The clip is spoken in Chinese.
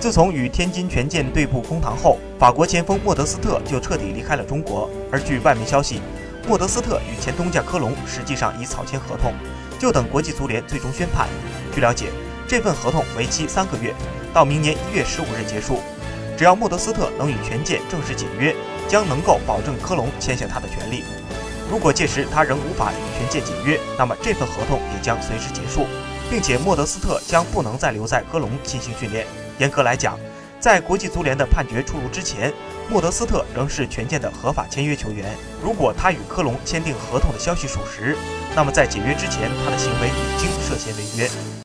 自从与天津权健对簿公堂后，法国前锋莫德斯特就彻底离开了中国。而据外媒消息，莫德斯特与前东家科隆实际上已草签合同，就等国际足联最终宣判。据了解，这份合同为期三个月，到明年一月十五日结束。只要莫德斯特能与权健正式解约，将能够保证科隆签下他的权利。如果届时他仍无法与权健解约，那么这份合同也将随之结束，并且莫德斯特将不能再留在科隆进行训练。严格来讲，在国际足联的判决出炉之前，莫德斯特仍是权健的合法签约球员。如果他与科隆签订合同的消息属实，那么在解约之前，他的行为已经涉嫌违约。